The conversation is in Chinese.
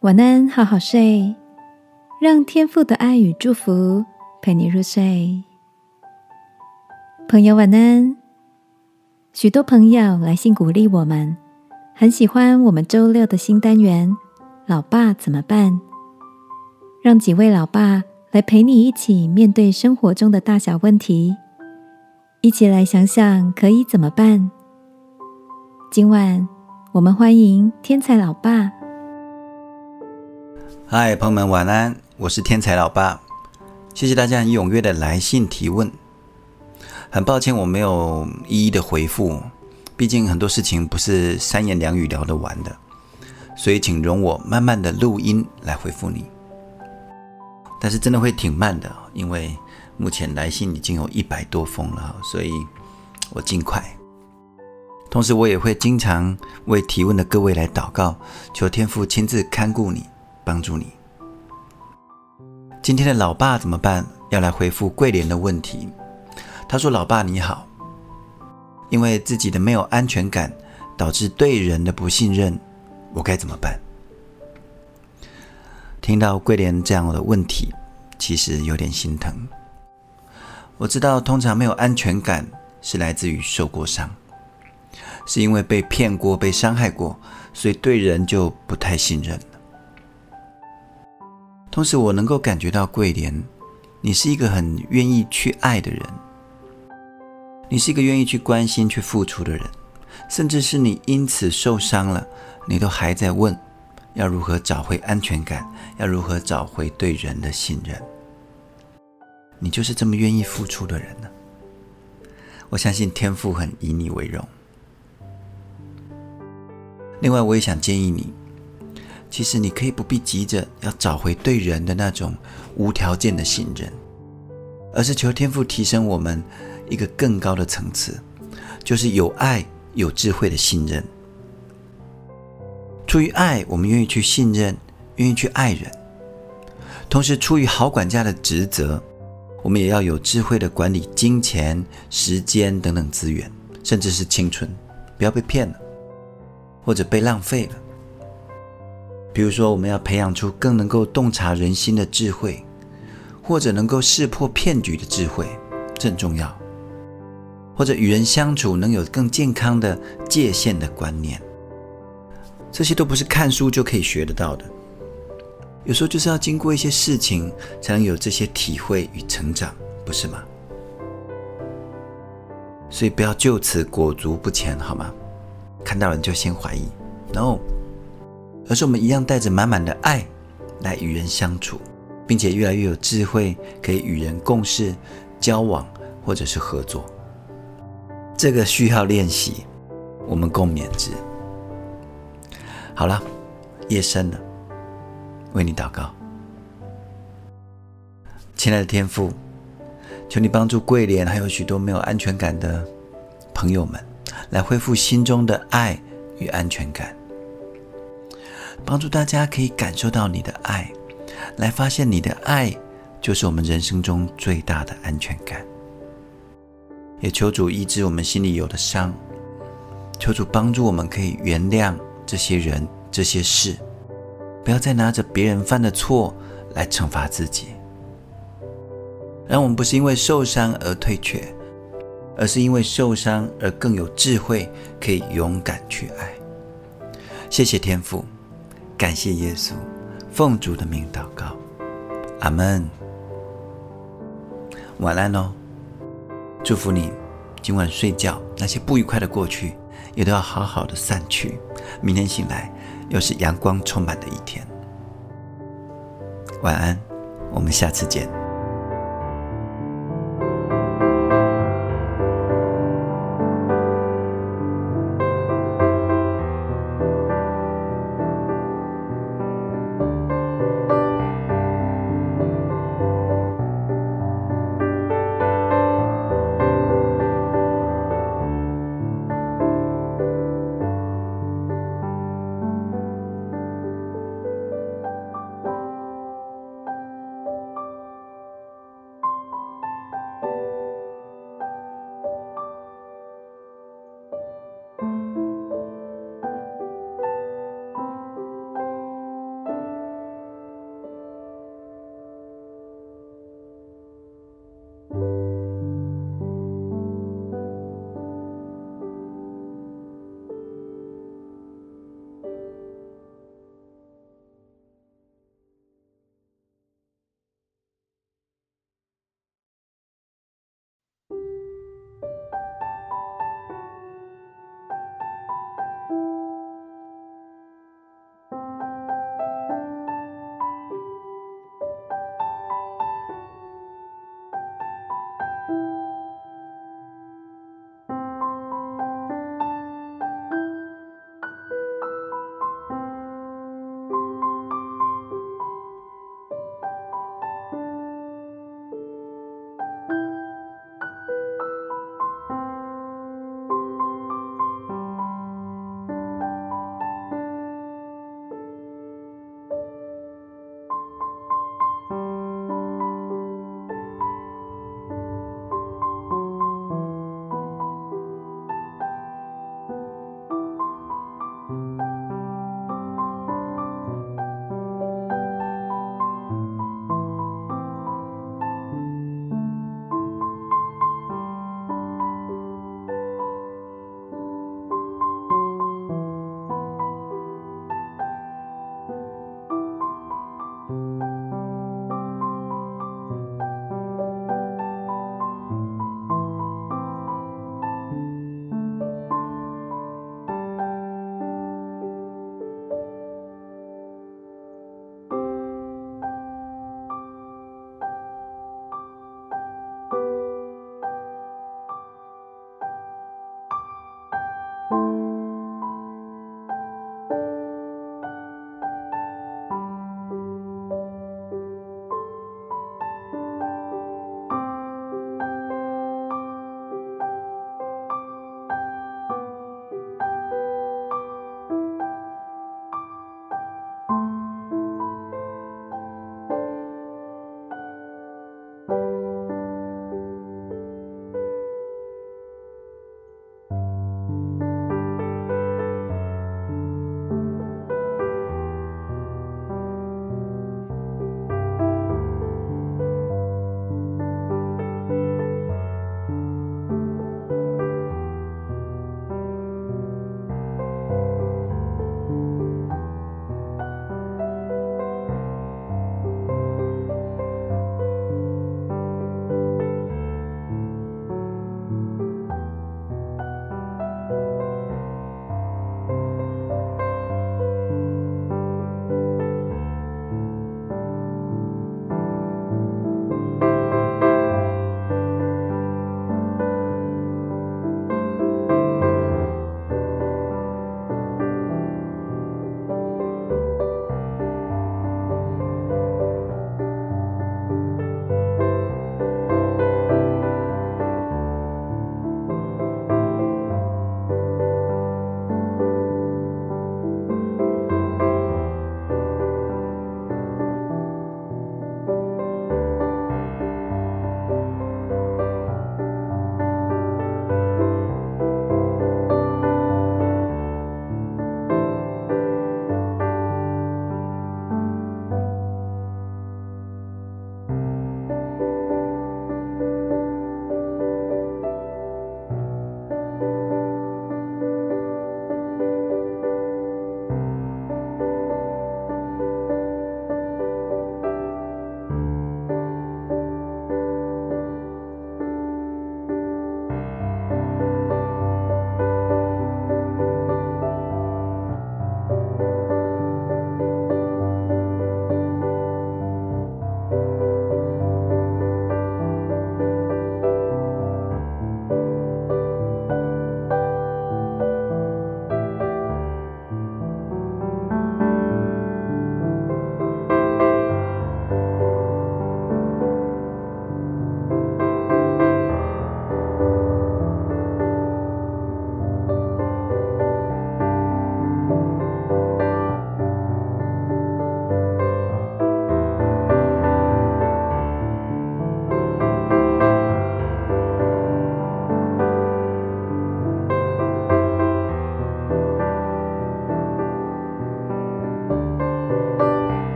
晚安，好好睡，让天父的爱与祝福陪你入睡。朋友晚安。许多朋友来信鼓励我们，很喜欢我们周六的新单元“老爸怎么办”，让几位老爸来陪你一起面对生活中的大小问题，一起来想想可以怎么办。今晚我们欢迎天才老爸。嗨，朋友们晚安，我是天才老爸。谢谢大家很踊跃的来信提问。很抱歉我没有一一的回复，毕竟很多事情不是三言两语聊得完的，所以请容我慢慢的录音来回复你。但是真的会挺慢的，因为目前来信已经有一百多封了，所以我尽快。同时，我也会经常为提问的各位来祷告，求天父亲自看顾你，帮助你。今天的老爸怎么办？要来回复桂莲的问题。他说：“老爸你好，因为自己的没有安全感，导致对人的不信任，我该怎么办？”听到桂莲这样的问题，其实有点心疼。我知道，通常没有安全感是来自于受过伤。是因为被骗过、被伤害过，所以对人就不太信任。同时，我能够感觉到桂莲，你是一个很愿意去爱的人，你是一个愿意去关心、去付出的人，甚至是你因此受伤了，你都还在问要如何找回安全感，要如何找回对人的信任。你就是这么愿意付出的人呢。我相信天父很以你为荣。另外，我也想建议你，其实你可以不必急着要找回对人的那种无条件的信任，而是求天赋提升我们一个更高的层次，就是有爱、有智慧的信任。出于爱，我们愿意去信任，愿意去爱人；同时，出于好管家的职责，我们也要有智慧的管理金钱、时间等等资源，甚至是青春，不要被骗了。或者被浪费了。比如说，我们要培养出更能够洞察人心的智慧，或者能够识破骗局的智慧，这很重要。或者与人相处能有更健康的界限的观念，这些都不是看书就可以学得到的。有时候就是要经过一些事情，才能有这些体会与成长，不是吗？所以不要就此裹足不前，好吗？看到人就先怀疑，no，而是我们一样带着满满的爱来与人相处，并且越来越有智慧，可以与人共事、交往或者是合作。这个需要练习，我们共勉之。好了，夜深了，为你祷告，亲爱的天父，求你帮助桂莲，还有许多没有安全感的朋友们。来恢复心中的爱与安全感，帮助大家可以感受到你的爱，来发现你的爱就是我们人生中最大的安全感。也求主医治我们心里有的伤，求主帮助我们可以原谅这些人、这些事，不要再拿着别人犯的错来惩罚自己，让我们不是因为受伤而退却。而是因为受伤而更有智慧，可以勇敢去爱。谢谢天父，感谢耶稣，奉主的名祷告，阿门。晚安哦，祝福你今晚睡觉，那些不愉快的过去也都要好好的散去。明天醒来又是阳光充满的一天。晚安，我们下次见。